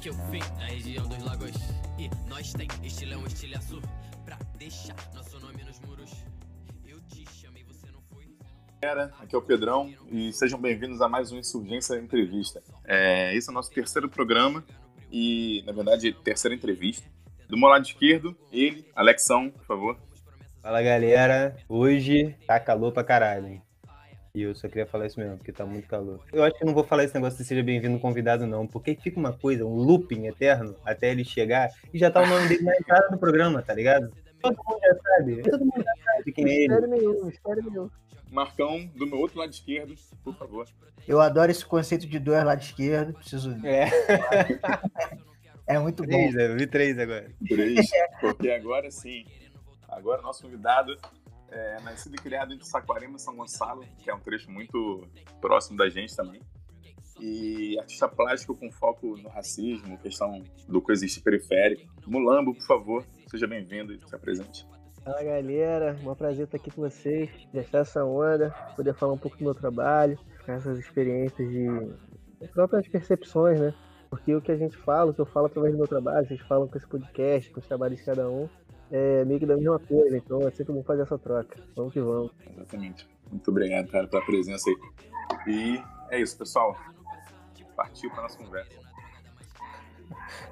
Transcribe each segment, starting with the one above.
que eu vim da região dos lagos. E nós tem estilão, estilhaço. Pra deixar nosso nome nos muros. Eu te chamei, você não foi. Galera, aqui é o Pedrão e sejam bem-vindos a mais um Insurgência Entrevista. É, esse é o nosso terceiro programa e, na verdade, terceira entrevista. Do meu lado esquerdo, ele, Alexão, por favor. Fala galera, hoje tá calor pra caralho, hein? E eu só queria falar isso mesmo, porque tá muito calor. Eu acho que eu não vou falar esse negócio de seja bem-vindo convidado, não, porque fica uma coisa, um looping eterno até ele chegar e já tá o nome dele na entrada do programa, tá ligado? Todo mundo já sabe, todo mundo já sabe quem é ele. Mistério nenhum, mistério nenhum. Marcão, do meu outro lado esquerdo, por favor. Eu adoro esse conceito de dois lados esquerdo. Preciso. É, É muito bom. três, né? eu vi três agora. Três, porque agora sim, agora nosso convidado é nascido e criado entre Saquarema e São Gonçalo, que é um trecho muito próximo da gente também. E artista plástico com foco no racismo, questão do coexistir periférico. Mulambo, por favor, seja bem-vindo e se apresente. Fala galera, um prazer estar aqui com vocês, deixar essa onda, poder falar um pouco do meu trabalho, essas experiências de as próprias percepções, né? Porque o que a gente fala, o que eu falo através do meu trabalho, vocês falam com esse podcast, com os trabalhos de cada um, é meio que da mesma coisa, então é sempre bom fazer essa troca. Vamos que vamos. Exatamente. Muito obrigado, cara, pela presença aí. E é isso, pessoal. Partiu para nossa conversa.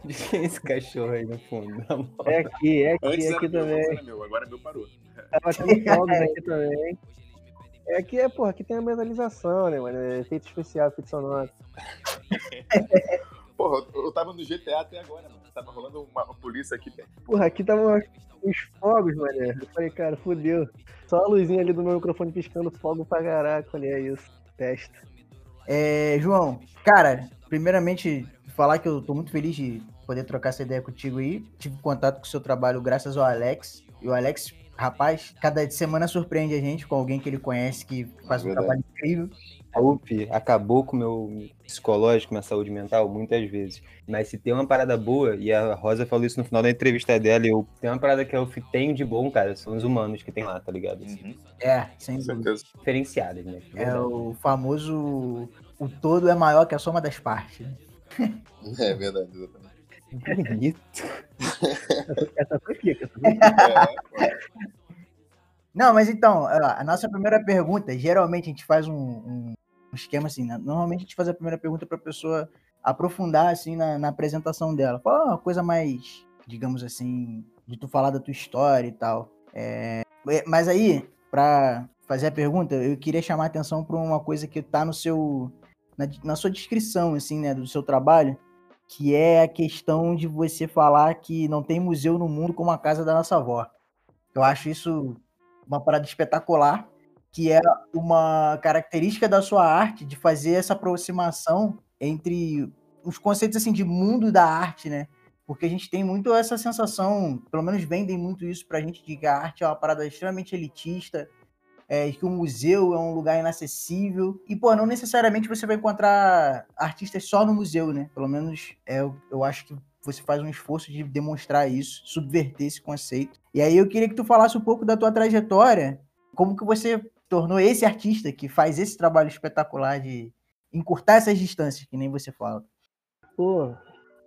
De quem é esse cachorro aí no fundo? É aqui, é aqui, Antes é aqui meu, também. agora é meu, agora meu parou. Tava tendo fogos aqui também. É aqui, é, porra, aqui tem a metalização, né, mano? É efeito especial, efeito sonoro. Porra, eu tava no GTA até agora, mano. Tava rolando uma, uma polícia aqui perto. Porra, aqui tava os fogos, mané. Eu falei, cara, fudeu. Só a luzinha ali do meu microfone piscando fogo pra caraca. Falei, é isso. Testa. É, João, cara, primeiramente falar que eu tô muito feliz de poder trocar essa ideia contigo aí. Tive contato com o seu trabalho graças ao Alex. E o Alex, rapaz, cada semana surpreende a gente com alguém que ele conhece que faz um Verdade. trabalho incrível. A UP acabou com o meu psicológico, minha saúde mental, muitas vezes. Mas se tem uma parada boa, e a Rosa falou isso no final da entrevista dela, eu tem uma parada que a UF tem de bom, cara, são os humanos que tem lá, tá ligado? Assim, Uhum, É, sem dúvida. certeza. Diferenciadas, né? É Verdade. o famoso. O todo é maior que a soma das partes. né? É verdade, exatamente. Bonito. Essa foi pica. essa foi pica. É, Não, mas então, a nossa primeira pergunta, geralmente a gente faz um, um esquema assim, né? Normalmente a gente faz a primeira pergunta para a pessoa aprofundar assim na, na apresentação dela. Fala uma coisa mais, digamos assim, de tu falar da tua história e tal. É, mas aí, para fazer a pergunta, eu queria chamar a atenção para uma coisa que tá no seu na, na sua descrição assim, né, do seu trabalho, que é a questão de você falar que não tem museu no mundo como a casa da nossa avó. Eu acho isso uma parada espetacular, que é uma característica da sua arte de fazer essa aproximação entre os conceitos assim de mundo da arte, né? Porque a gente tem muito essa sensação, pelo menos vendem muito isso pra gente de que a arte é uma parada extremamente elitista, é, que o museu é um lugar inacessível. E, pô, não necessariamente você vai encontrar artistas só no museu, né? Pelo menos é, eu acho que você faz um esforço de demonstrar isso, subverter esse conceito. E aí eu queria que tu falasse um pouco da tua trajetória, como que você tornou esse artista que faz esse trabalho espetacular de encurtar essas distâncias, que nem você fala. Pô,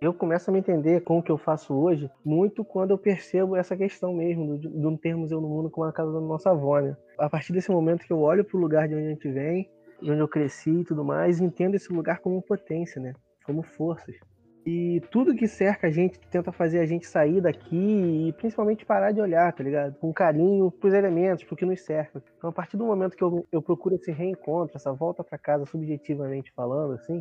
eu começo a me entender com o que eu faço hoje muito quando eu percebo essa questão mesmo do, do termos eu no mundo como a casa da nossa avó, né? A partir desse momento que eu olho pro lugar de onde a gente vem, de onde eu cresci e tudo mais, entendo esse lugar como potência, né? Como forças. E tudo que cerca a gente tenta fazer a gente sair daqui e principalmente parar de olhar, tá ligado? Com carinho pros elementos, pro que nos cerca. Então, a partir do momento que eu, eu procuro esse reencontro, essa volta para casa subjetivamente falando, assim,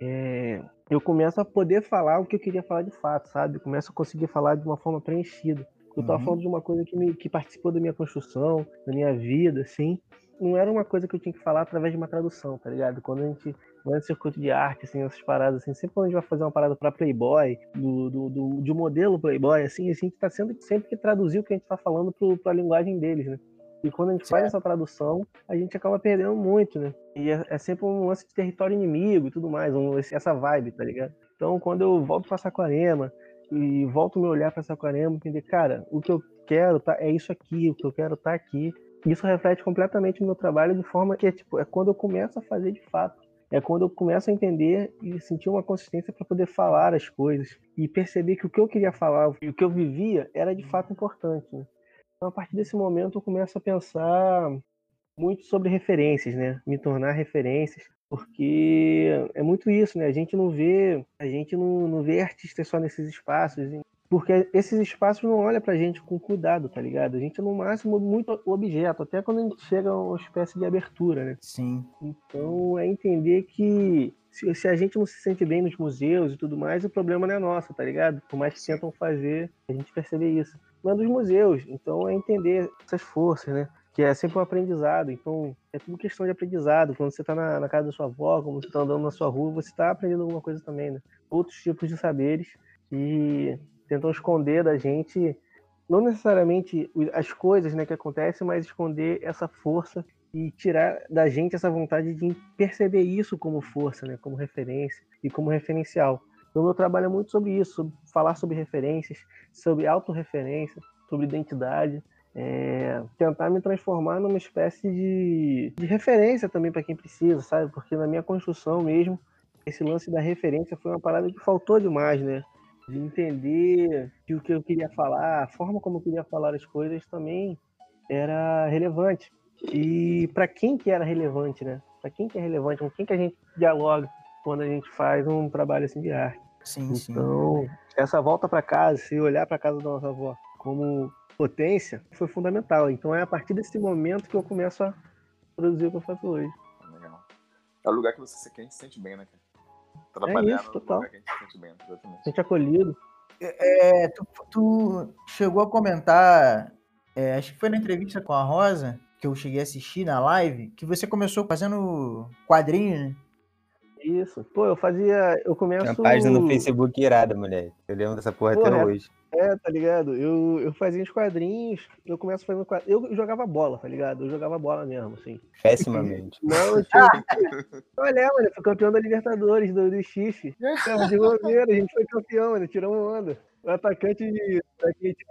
é, eu começo a poder falar o que eu queria falar de fato, sabe? Eu começo a conseguir falar de uma forma preenchida. Eu tava Uhum. falando de uma coisa que, me, que participou da minha construção, da minha vida, assim. Não era uma coisa que eu tinha que falar através de uma tradução, tá ligado? Quando a gente no circuito de arte, assim, essas paradas, assim, sempre quando a gente vai fazer uma parada pra Playboy, do, do, do, de um modelo Playboy, assim, a gente tá sendo sempre que traduzir o que a gente tá falando pro, pra linguagem deles, né? E quando a gente faz essa tradução, a gente acaba perdendo muito, né? E é, é sempre um lance de território inimigo e tudo mais, um, essa vibe, tá ligado? Então, quando eu volto pra Saquarema e volto meu olhar pra Saquarema, entender, cara, o que eu quero tá, é isso aqui, o que eu quero tá aqui. Isso reflete completamente no meu trabalho de forma que, tipo, é quando eu começo a fazer de fato. É quando eu começo a entender e sentir uma consistência para poder falar as coisas e perceber que o que eu queria falar e o que eu vivia era de fato importante. Né? Então, a partir desse momento, eu começo a pensar muito sobre referências, né? Me tornar referências, porque é muito isso, né? A gente não vê, a gente não, não vê artistas só nesses espaços, porque esses espaços não olham pra gente com cuidado, tá ligado? A gente, no máximo, muito objeto, até quando a gente chega a uma espécie de abertura, né? Sim. Então, é entender que se, se, a gente não se sente bem nos museus e tudo mais, o problema não é nosso, tá ligado? Por mais que tentam fazer, a gente percebe isso. É dos museus, então é entender essas forças, né? que é sempre um aprendizado. Então, é tudo questão de aprendizado. Quando você está na, na, casa da sua avó, quando você está andando na sua rua, você está aprendendo alguma coisa também, né? Outros tipos de saberes que tentam esconder da gente, não necessariamente as coisas né, que acontecem, mas esconder essa força e tirar da gente essa vontade de perceber isso como força, né, como referência e como referencial. Então, meu trabalho é muito sobre isso, sobre falar sobre referências, sobre autorreferência, sobre identidade, é, tentar me transformar numa espécie de, de referência também para quem precisa, sabe? Porque na minha construção mesmo, esse lance da referência foi uma parada que faltou demais, né? De entender que o que eu queria falar, a forma como eu queria falar as coisas também era relevante. E para quem que era relevante, né? Para quem que é relevante, com quem que a gente dialoga quando a gente faz um trabalho assim de arte. Sim, então, sim. essa volta para casa, se olhar para casa da nossa avó como potência foi fundamental. Então é a partir desse momento que eu começo a produzir o que eu faço hoje. Legal. É o lugar que você se, se sente bem, né, cara? Trabalhar é isso, total. lugar que a gente se sente bem, exatamente. Sente acolhido. É, tu, tu, chegou a comentar, é, acho que foi na entrevista com a Rosa, que eu cheguei a assistir na live, que você começou fazendo quadrinho, né? Isso. Pô, eu fazia. Eu começo. Uma página no Facebook irada, mulher. Eu lembro dessa porra, porra até hoje. É, tá ligado? Eu, eu fazia uns quadrinhos, eu começo fazendo quadrinhos. Eu jogava bola, tá ligado? Eu jogava bola mesmo, assim. Pessimamente. Não, eu tinha... Olha, mano, eu fui campeão da Libertadores, do, do Xixi. de goleiro, a gente foi campeão, mano, tiramos onda. O atacante time de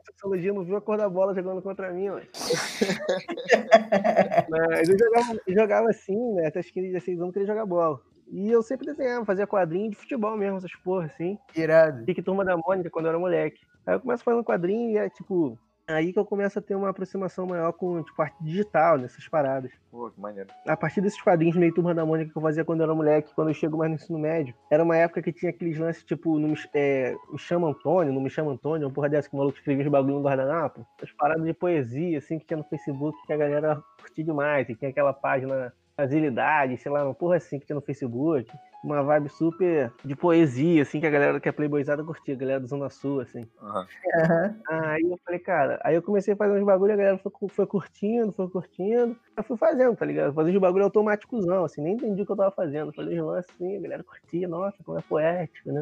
sociologia não viu a cor da bola jogando contra mim, mano. Mas eu jogava, eu jogava assim, né? Até os 15, 16 anos, queria jogar bola. E eu sempre desenhava, fazia quadrinho de futebol mesmo, essas porra, assim. Irado. Pique Turma da Mônica, quando eu era moleque. Aí eu começo fazendo quadrinho e é, tipo, aí que eu começo a ter uma aproximação maior com, tipo, arte digital, nessas paradas. Pô, que maneiro. A partir desses quadrinhos meio Turma da Mônica que eu fazia quando eu era moleque, quando eu chego mais no ensino médio, era uma época que tinha aqueles lances, tipo, no, é, Me Chama Antônio, não Me Chama Antônio, uma porra dessa que o maluco escrevia os bagulho no guardanapo. As paradas de poesia, assim, que tinha no Facebook, que a galera curtia demais, e tinha aquela página Agilidade, sei lá, uma porra assim que tinha no Facebook uma vibe super de poesia, assim, que a galera que é playboyzada curtia, a galera da Zona Sul, assim. Uhum. Aí eu falei, cara, aí eu comecei a fazer uns bagulho, a galera foi, foi curtindo, foi curtindo. Eu fui fazendo, tá ligado? Fazendo uns bagulho automáticozão, assim, nem entendi o que eu tava fazendo. Falei uns lances assim, a galera curtia, nossa, como é poético, né?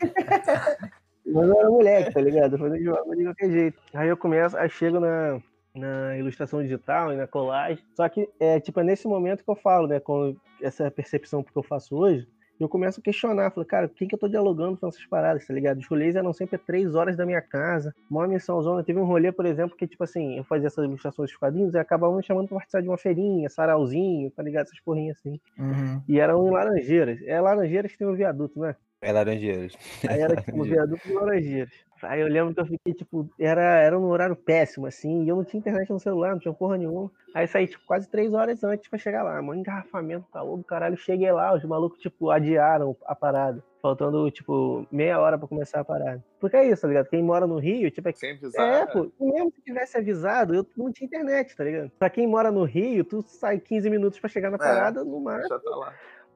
Mas eu era moleque, tá ligado? Fazendo uns bagulho de qualquer jeito. Aí eu começo, aí chego na, na ilustração digital e na colagem. Só que é tipo é nesse momento que eu falo, né, com essa percepção que eu faço hoje, eu começo a questionar, falo, cara, quem que eu tô dialogando com essas paradas, tá ligado? Os rolês eram sempre três horas da minha casa, uma missão zona. Teve um rolê, por exemplo, que, tipo assim, eu fazia essas ilustrações dos quadrinhos e acabava me chamando pra participar de uma feirinha, sarauzinho, tá ligado? Essas porrinhas assim. Uhum. E eram em Laranjeiras. É Laranjeiras que tem um viaduto, né? É Laranjeiras. Aí era tipo um viaduto de Laranjeiras. Aí eu lembro que eu fiquei, tipo, era, era um horário péssimo, assim, e eu não tinha internet no celular, não tinha porra nenhuma. Aí saí, tipo, quase três horas antes pra chegar lá. Mano, engarrafamento, calor do caralho. Cheguei lá, os malucos, tipo, adiaram a parada. Faltando, tipo, meia hora pra começar a parada. Porque é isso, tá ligado? Quem mora no Rio, tipo, é. Sem avisar. É, pô, mesmo se tivesse avisado, eu não tinha internet, tá ligado? Pra quem mora no Rio, tu sai 15 minutos pra chegar na é, parada, é, no máximo. Já tá lá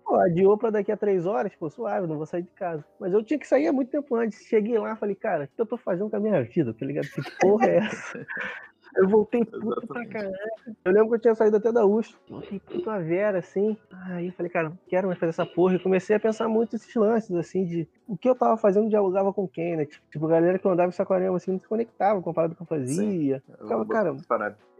pô, adiou pra daqui a três horas, pô, suave, não vou sair de casa. Mas eu tinha que sair há muito tempo antes. Cheguei lá, falei, cara, o que eu tô fazendo com a minha vida, tá ligado? Que porra é essa? Eu voltei puto pra caralho. Eu lembro que eu tinha saído até da USP. Voltei puto a Vera, assim. Aí eu falei, cara, não quero mais fazer essa porra. E comecei a pensar muito nesses lances, assim, de o que eu tava fazendo dialogava com quem, né? Tipo, tipo a galera que eu andava em Saquarema, assim, não se conectava com a parada que eu fazia. Sim, Ficava, cara,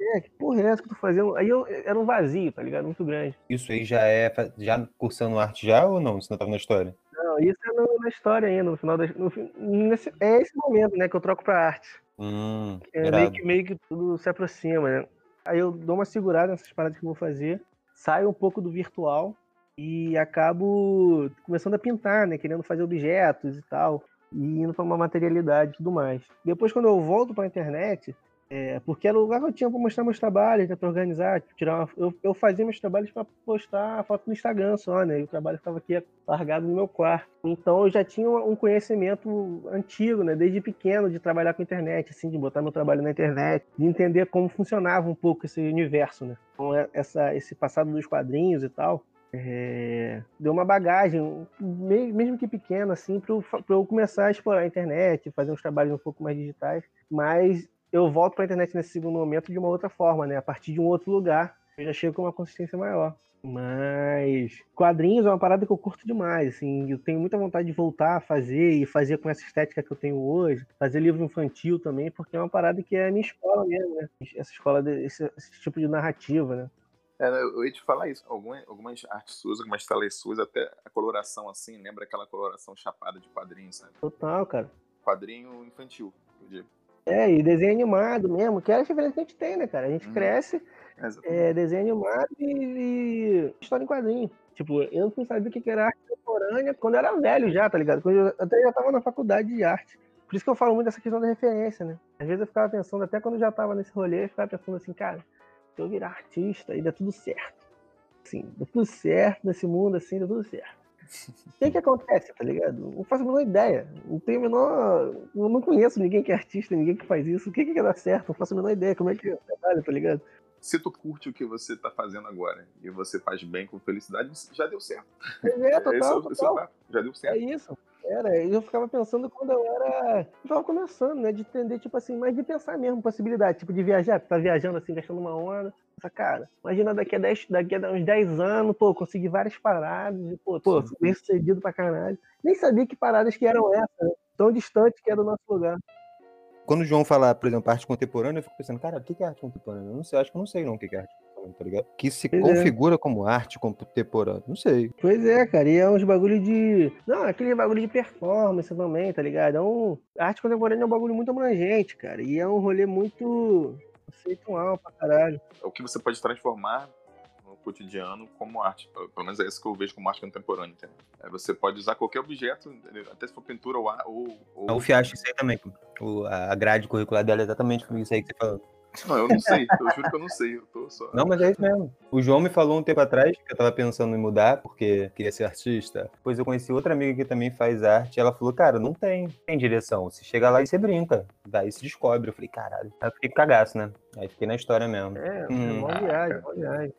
é, que porra é essa que eu tô fazendo? Aí eu, era um vazio, tá ligado? Muito grande. Isso aí já é, já cursando arte já ou não? Você não tava na história? Não, isso é no, na história ainda, no final da... No, nesse, é esse momento, né, que eu troco pra arte. Hum, é meio que, meio que tudo se aproxima, né? Aí eu dou uma segurada nessas paradas que eu vou fazer, saio um pouco do virtual e acabo começando a pintar, né? Querendo fazer objetos e tal, e indo para uma materialidade e tudo mais. Depois, quando eu volto para a internet, é, porque era o lugar que eu tinha para mostrar meus trabalhos, né, para organizar, tirar uma, eu, eu, fazia meus trabalhos para postar a foto no Instagram só, né? E o trabalho ficava aqui largado no meu quarto. Então eu já tinha um conhecimento antigo, né? Desde pequeno, de trabalhar com internet, assim, de botar meu trabalho na internet, de entender como funcionava um pouco esse universo, né? Com essa, esse passado dos quadrinhos e tal. É, deu uma bagagem, mesmo que pequena, assim, para eu, eu começar a explorar a internet, fazer uns trabalhos um pouco mais digitais. Mas eu volto para a internet nesse segundo momento de uma outra forma, né? A partir de um outro lugar, eu já chego com uma consistência maior. Mas quadrinhos é uma parada que eu curto demais, assim, eu tenho muita vontade de voltar a fazer e fazer com essa estética que eu tenho hoje, fazer livro infantil também, porque é uma parada que é a minha escola mesmo, né? Essa escola, desse, esse tipo de narrativa, né? É, eu ia te falar isso. Algumas, algumas artes suas, algumas telas suas, até a coloração assim, lembra aquela coloração chapada de quadrinho, sabe? Total, cara. Quadrinho infantil, eu digo. É, e desenho animado mesmo, que é a referência que a gente tem, né, cara? A gente hum. cresce, é, desenho animado e, e, história em quadrinho. Tipo, eu não sabia o que era arte contemporânea quando eu era velho já, tá ligado? Quando eu até já tava na faculdade de arte. Por isso que eu falo muito dessa questão da referência, né? Às vezes eu ficava pensando, até quando eu já tava nesse rolê, eu ficava pensando assim, cara, se eu virar artista, aí dá tudo certo. Assim, dá tudo certo nesse mundo, assim, dá tudo certo. O que que acontece, tá ligado? Não faço a menor ideia. Não tenho a menor. Eu não conheço ninguém que é artista, ninguém que faz isso. O que que dar certo? Não faço a menor ideia. Como é que trabalha, tá ligado? Se tu curte o que você tá fazendo agora e você faz bem com felicidade, já deu certo. É, total, esse, total. Esse é já deu certo. É isso. Era, eu ficava pensando quando eu era. Eu tava começando, né? De entender, tipo assim, mas de pensar mesmo, possibilidade, tipo, de viajar, tá viajando assim, gastando uma onda. Essa cara, imagina daqui a, 10, daqui a uns 10 anos, pô, conseguir várias paradas, pô, pô, bem sucedido pra caralho. Nem sabia que paradas que eram essas, né? tão distante que era do nosso lugar. Quando o João fala, por exemplo, arte contemporânea, eu fico pensando, cara, o que é arte contemporânea? Eu não sei, acho que eu não sei não o que é arte tá ligado? Que se pois é. configura é. como arte contemporânea. Não sei. Pois é, cara. E é uns bagulho de. Não, aquele bagulho de performance também, tá ligado? É um. A arte contemporânea é um bagulho muito abrangente, cara. E é um rolê muito conceitual pra caralho. É o que você pode transformar no cotidiano como arte. Pelo menos é isso que eu vejo como arte contemporânea, entendeu? É, você pode usar qualquer objeto, até se for pintura ou. ou, ou... O Fiacho, isso aí também. O, a grade curricular dela é exatamente isso aí que você falou. Não, eu não sei, eu juro que eu não sei, eu tô só... Não, mas é isso mesmo. O João me falou um tempo atrás que eu tava pensando em mudar, porque queria ser artista. Depois eu conheci outra amiga que também faz arte, e ela falou, cara, não tem, tem direção. Você chega lá e você brinca, daí se descobre. Eu falei, caralho. Aí eu fiquei cagaço, né? Aí fiquei na história mesmo. É, hum. uma viagem, uma viagem.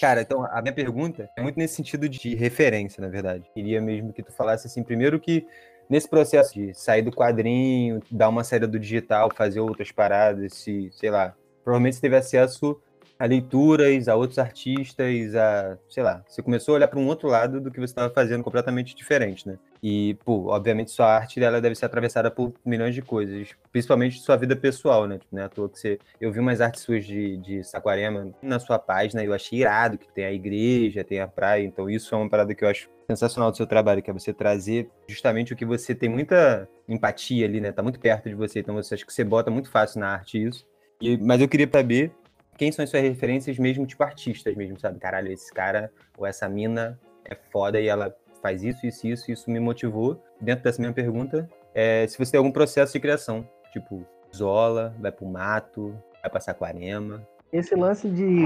Cara, então a minha pergunta é muito nesse sentido de referência, na verdade. Queria mesmo que tu falasse assim, primeiro que nesse processo de sair do quadrinho, dar uma saída do digital, fazer outras paradas, se, sei lá, provavelmente você teve acesso a leituras, a outros artistas, a, sei lá, você começou a olhar para um outro lado do que você estava fazendo completamente diferente, né? E, pô, obviamente sua arte ela deve ser atravessada por milhões de coisas, principalmente sua vida pessoal, né? Tipo, né? À toa que você. Eu vi umas artes suas de, de Saquarema na sua página e eu achei irado, que tem a igreja, tem a praia, então isso é uma parada que eu acho sensacional do seu trabalho, que é você trazer justamente o que você tem muita empatia ali, né? Tá muito perto de você, então você acha que você bota muito fácil na arte isso. E, mas eu queria saber quem são as suas referências mesmo, tipo artistas mesmo, sabe? Caralho, esse cara ou essa mina é foda e ela faz isso, isso, isso, isso me motivou. Dentro dessa minha pergunta, é se você tem algum processo de criação, tipo, isola, vai pro mato, vai pra Saquarema. Esse lance de,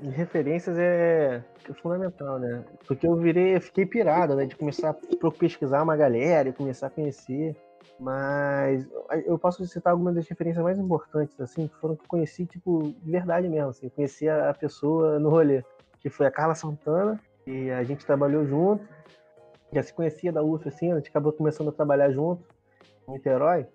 de referências é, é, fundamental, né? Porque eu virei, fiquei pirado, né? De começar a pesquisar uma galera e começar a conhecer. Mas eu posso citar algumas das referências mais importantes, assim, que foram que eu conheci, tipo, de verdade mesmo, assim. Conheci a pessoa no rolê, que foi a Carla Santana, e a gente trabalhou junto. Já se conhecia da UF, assim, a gente acabou começando a trabalhar junto, em Niterói.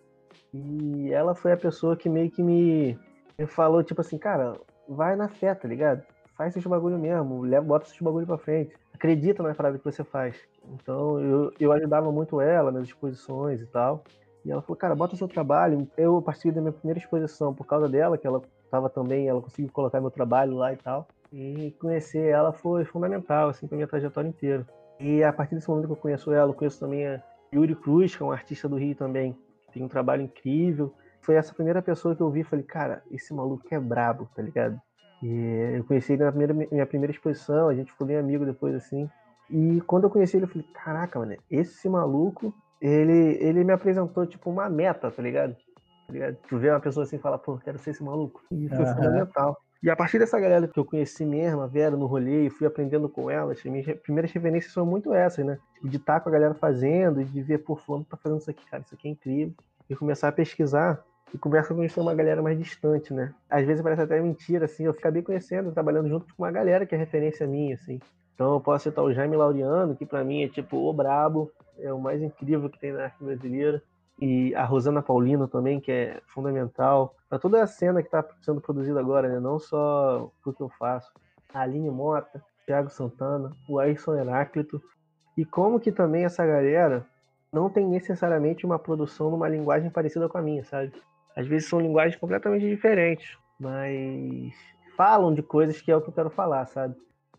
E ela foi a pessoa que meio que me, me falou, tipo assim, cara, vai na fé, tá ligado? Faz esses bagulho mesmo, leva, bota esses bagulho pra frente. Acredita na parada que você faz. Então eu, eu ajudava muito ela nas exposições e tal. E ela falou, cara, bota seu trabalho. Eu participei da minha primeira exposição por causa dela, que ela estava também, ela conseguiu colocar meu trabalho lá e tal. E conhecer ela foi fundamental, assim, pra minha trajetória inteira. E a partir desse momento que eu conheço ela, eu conheço também a Yuri Cruz, que é um artista do Rio também, tem um trabalho incrível. Foi essa primeira pessoa que eu vi e falei, cara, esse maluco é brabo, tá ligado? E eu conheci ele na primeira, minha primeira exposição, a gente ficou bem amigo depois, assim. E quando eu conheci ele, eu falei, caraca, mano, esse maluco, ele, ele me apresentou, tipo, uma meta, tá ligado? Tá ligado? Tu vê uma pessoa assim e fala, pô, quero ser esse maluco. E foi Aham. fundamental. E a partir dessa galera que eu conheci mesmo, a Vera, no rolê, e fui aprendendo com elas, as minhas primeiras referências são muito essas, né? De estar com a galera fazendo, e de ver, pô, fulano tá fazendo isso aqui, cara, isso aqui é incrível. E começar a pesquisar, e começa a conhecer uma galera mais distante, né? Às vezes parece até mentira, assim, eu acabei conhecendo, trabalhando junto com uma galera que é referência minha, assim. Então eu posso citar o Jaime Laureano, que pra mim é tipo o brabo, é o mais incrível que tem na arte brasileira. E a Rosana Paulino também, que é fundamental para toda a cena que está sendo produzida agora, né? Não só o que eu faço. A Aline Mota, Thiago Santana, o Ayrson Heráclito. E como que também essa galera não tem necessariamente uma produção numa linguagem parecida com a minha, sabe? Às vezes são linguagens completamente diferentes, mas falam de coisas que é o que eu quero falar, sabe?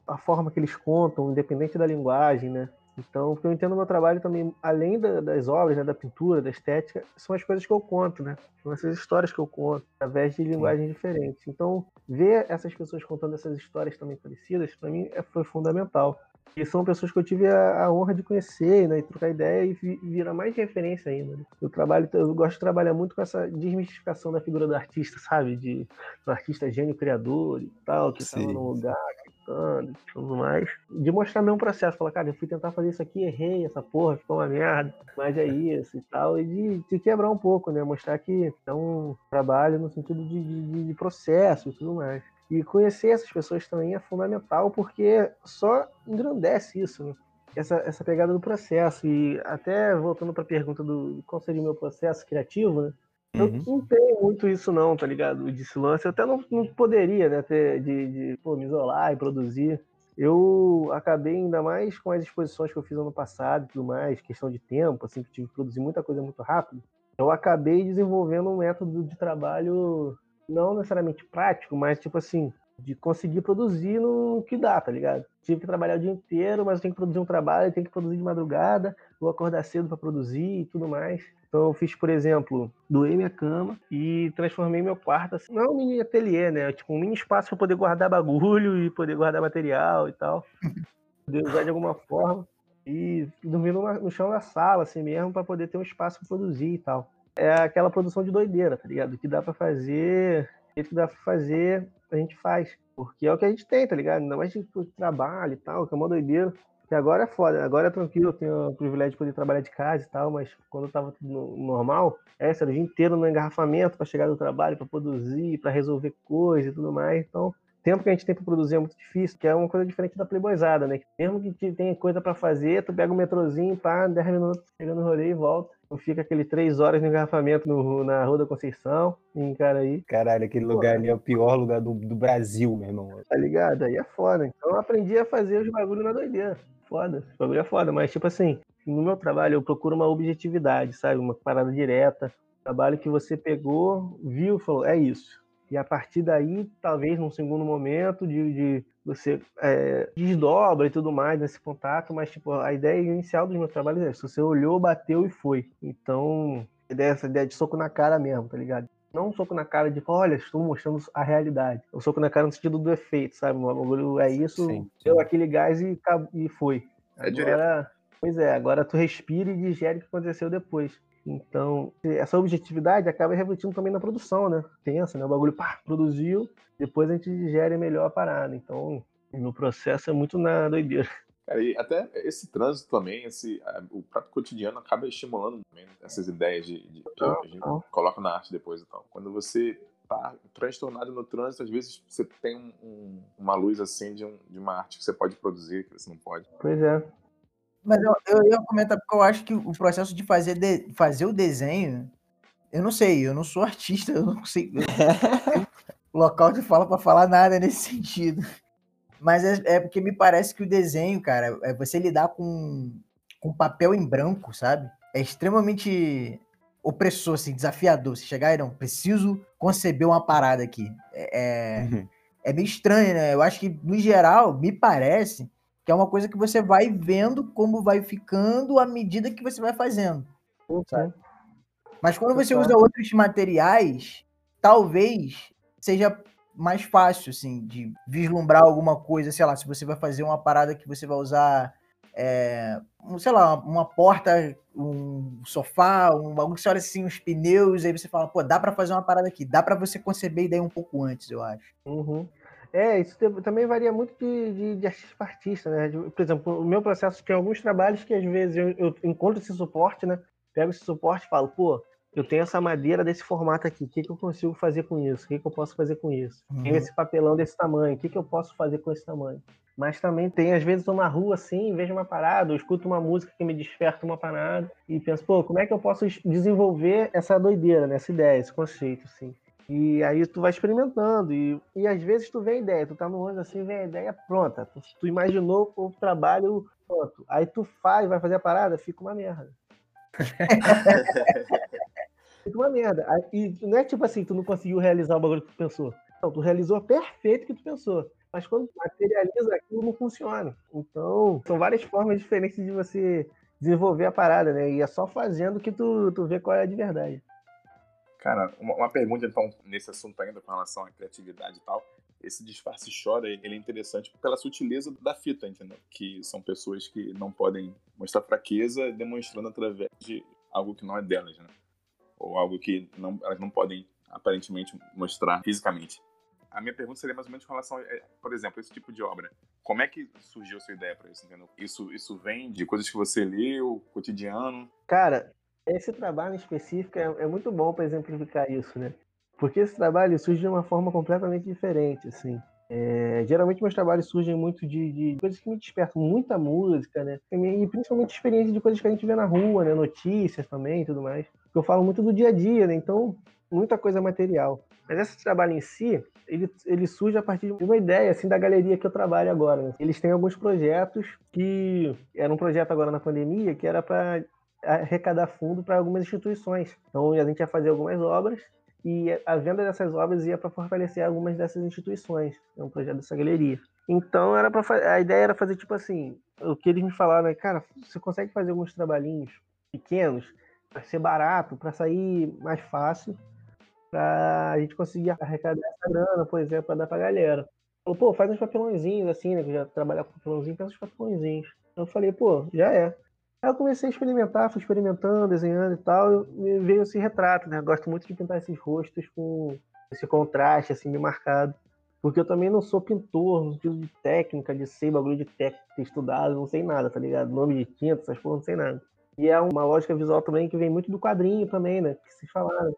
A forma que eles contam, independente da linguagem, né? Então, o que eu entendo no meu trabalho também, além da- das obras, né, da pintura, da estética, são as coisas que eu conto, né? São essas histórias que eu conto, através de linguagens diferentes. Então, ver essas pessoas contando essas histórias também parecidas, para mim, é- foi fundamental. E são pessoas que eu tive a, a honra de conhecer, né, e trocar ideia e vi- virar mais referência ainda. né? Eu trabalho, eu gosto de trabalhar muito com essa desmistificação da figura do artista, sabe? De do artista gênio criador e tal, que estava Sim. no lugar, e tudo mais. De mostrar meu processo, falar, cara, eu fui tentar fazer isso aqui, errei essa porra, ficou uma merda, mas é isso e tal. E de, de quebrar um pouco, né? Mostrar que é um trabalho no sentido de, de, de- de processo e tudo mais. E conhecer essas pessoas também é fundamental, porque só engrandece isso, né? Essa, essa pegada do processo. E até voltando para a pergunta do qual seria o meu processo criativo, né? Eu Uhum. não tenho muito isso não, tá ligado? Desse lance. Eu até não, não poderia, né, ter, de, de pô, me isolar e produzir. Eu acabei ainda mais com as exposições que eu fiz ano passado e tudo mais, questão de tempo, assim, que eu tive que produzir muita coisa muito rápido. Eu acabei desenvolvendo um método de trabalho não necessariamente prático, mas tipo assim, de conseguir produzir no que dá, tá ligado? Tive que trabalhar o dia inteiro, mas tenho que produzir um trabalho, tenho que produzir de madrugada, vou acordar cedo para produzir e tudo mais. Então eu fiz, por exemplo, doei minha cama e transformei meu quarto assim, não é um mini ateliê, né? Tipo um mini espaço para poder guardar bagulho e poder guardar material e tal. Poder usar de alguma forma e dormir no chão da sala assim mesmo para poder ter um espaço para produzir e tal. É aquela produção de doideira, tá ligado? Que dá para fazer, que dá para fazer, a gente faz. Porque é o que a gente tem, tá ligado? Ainda mais de trabalho e tal, que é uma doideira. Que agora é foda, agora é tranquilo, eu tenho o privilégio de poder trabalhar de casa e tal, mas quando eu tava tudo no- normal, é, era o dia inteiro no engarrafamento para chegar do trabalho, para produzir, para resolver coisa e tudo mais. Então, tempo que a gente tem para produzir é muito difícil, que é uma coisa diferente da playboyzada, né? Mesmo que te- tenha coisa para fazer, tu pega o metrozinho, pá, 10 minutos, chega no rolê e volta. Não fica aquele 3 horas no engarrafamento no- na Rua da Conceição, em Caraí. Caralho, aquele lugar ali é o pior lugar do, do Brasil, meu irmão. Tá ligado? Aí é foda. Então eu aprendi a fazer os bagulho na doideira. Foda. Esse bagulho é foda. Mas, tipo assim, no meu trabalho eu procuro uma objetividade, sabe? Uma parada direta. Trabalho que você pegou, viu falou, é isso. E a partir daí, talvez num segundo momento, de, de você é, desdobra e tudo mais nesse contato, mas tipo, a ideia inicial dos meus trabalhos é isso. Você olhou, bateu e foi. Então, essa ideia de soco na cara mesmo, tá ligado? Não um soco na cara de, olha, estou mostrando a realidade. O soco na cara no sentido do efeito, sabe? O bagulho é isso, Sim, deu aquele gás e, e foi. É Agora, pois é, agora tu respira e digere o que aconteceu depois. Então, essa objetividade acaba refletindo também na produção, né? Pensa, né? O bagulho, pá, produziu, depois a gente digere melhor a parada. Então, no processo é muito na doideira. Cara, e até esse trânsito também, esse, o próprio cotidiano acaba estimulando também essas ideias de, de- que a gente coloca na arte depois. Então, quando você tá transtornado no trânsito, às vezes você tem um- um- uma luz assim de, um- de uma arte que você pode produzir, que você não pode. Pois é. Mas eu, eu ia comentar porque eu acho que o processo de fazer, de- fazer o desenho, eu não sei, eu não sou artista, eu não sei local de fala para falar nada nesse sentido. Mas é, é porque me parece que o desenho, cara, é você lidar com, com papel em branco, sabe? É extremamente opressor, assim, desafiador. Você chegar e não, preciso conceber uma parada aqui. É, é, Uhum. é meio estranho, né? Eu acho que, no geral, me parece que é uma coisa que você vai vendo como vai ficando à medida que você vai fazendo. Mas quando você usa outros materiais, talvez seja mais fácil, assim, de vislumbrar alguma coisa, sei lá, se você vai fazer uma parada que você vai usar, é, um, sei lá, uma porta, um sofá, um bagulho que você olha assim, os pneus, aí você fala, pô, dá para fazer uma parada aqui, dá para você conceber ideia um pouco antes, eu acho. Uhum. É, isso também varia muito de, de, de artista para artista, né? De, por exemplo, o meu processo tem alguns trabalhos que às vezes eu, eu encontro esse suporte, né? Pego esse suporte e falo, pô, eu tenho essa madeira desse formato aqui, o que, que eu consigo fazer com isso? O que, que eu posso fazer com isso? Uhum. Tenho esse papelão desse tamanho, o que, que eu posso fazer com esse tamanho? Mas também tem, às vezes, eu na rua assim, vejo uma parada, eu escuto uma música que me desperta uma parada e penso, pô, como é que eu posso desenvolver essa doideira, né? essa ideia, esse conceito, assim. E aí tu vai experimentando, e, e às vezes tu vê a ideia, tu tá no ônibus assim, vem a ideia pronta. Tu, tu imaginou o trabalho pronto. Aí tu faz, vai fazer a parada, fica uma merda. Fica uma merda. E não é tipo assim, tu não conseguiu realizar o bagulho que tu pensou. Não, tu realizou perfeito o que tu pensou. Mas quando tu materializa aquilo, não funciona. Então, são várias formas diferentes de você desenvolver a parada, né? E é só fazendo que tu, tu vê qual é a de verdade. Cara, uma, uma pergunta, então, nesse assunto ainda com relação à criatividade e tal. Esse disfarce chora, ele é interessante pela sutileza da fita, entendeu? Que são pessoas que não podem mostrar fraqueza demonstrando através de algo que não é delas, né? ou algo que não, elas não podem aparentemente mostrar fisicamente. A minha pergunta seria mais ou menos com relação, é, por exemplo, esse tipo de obra. Como é que surgiu a sua ideia para isso, entendeu? Isso, isso vem de coisas que você leu, cotidiano? Cara, esse trabalho específico é, é muito bom para exemplificar isso, né? Porque esse trabalho surge de uma forma completamente diferente, assim. É, geralmente meus trabalhos surgem muito de, de, coisas que me despertam muita música, né? E principalmente experiência de coisas que a gente vê na rua, né? Notícias também e tudo mais. Eu falo muito do dia a dia, né? Então, muita coisa material. Mas esse trabalho em si, ele, ele surge a partir de uma ideia, assim, da galeria que eu trabalho agora. Né? Eles têm alguns projetos que... Era um projeto agora na pandemia que era para arrecadar fundo para algumas instituições. Então, a gente ia fazer algumas obras e a venda dessas obras ia para fortalecer algumas dessas instituições. É um projeto dessa galeria. Então era para a ideia era fazer tipo assim, o que eles me falaram é, cara, você consegue fazer alguns trabalhinhos pequenos para ser barato, para sair mais fácil, para a gente conseguir arrecadar essa grana, por exemplo, para dar para a galera. Falou, pô, faz uns papelãozinhos assim, né? Que já trabalhar com papelãozinho, faz uns papelãozinhos. Eu falei, pô, já é. Aí eu comecei a experimentar, fui experimentando, desenhando e tal, e veio esse retrato, né? Eu gosto muito de pintar esses rostos com esse contraste, assim, bem marcado. Porque eu também não sou pintor, no sentido de técnica, de ser bagulho de técnica, estudado, não sei nada, tá ligado? Nome de tinta, essas coisas, não sei nada. E é uma lógica visual também que vem muito do quadrinho também, né? Que se falaram.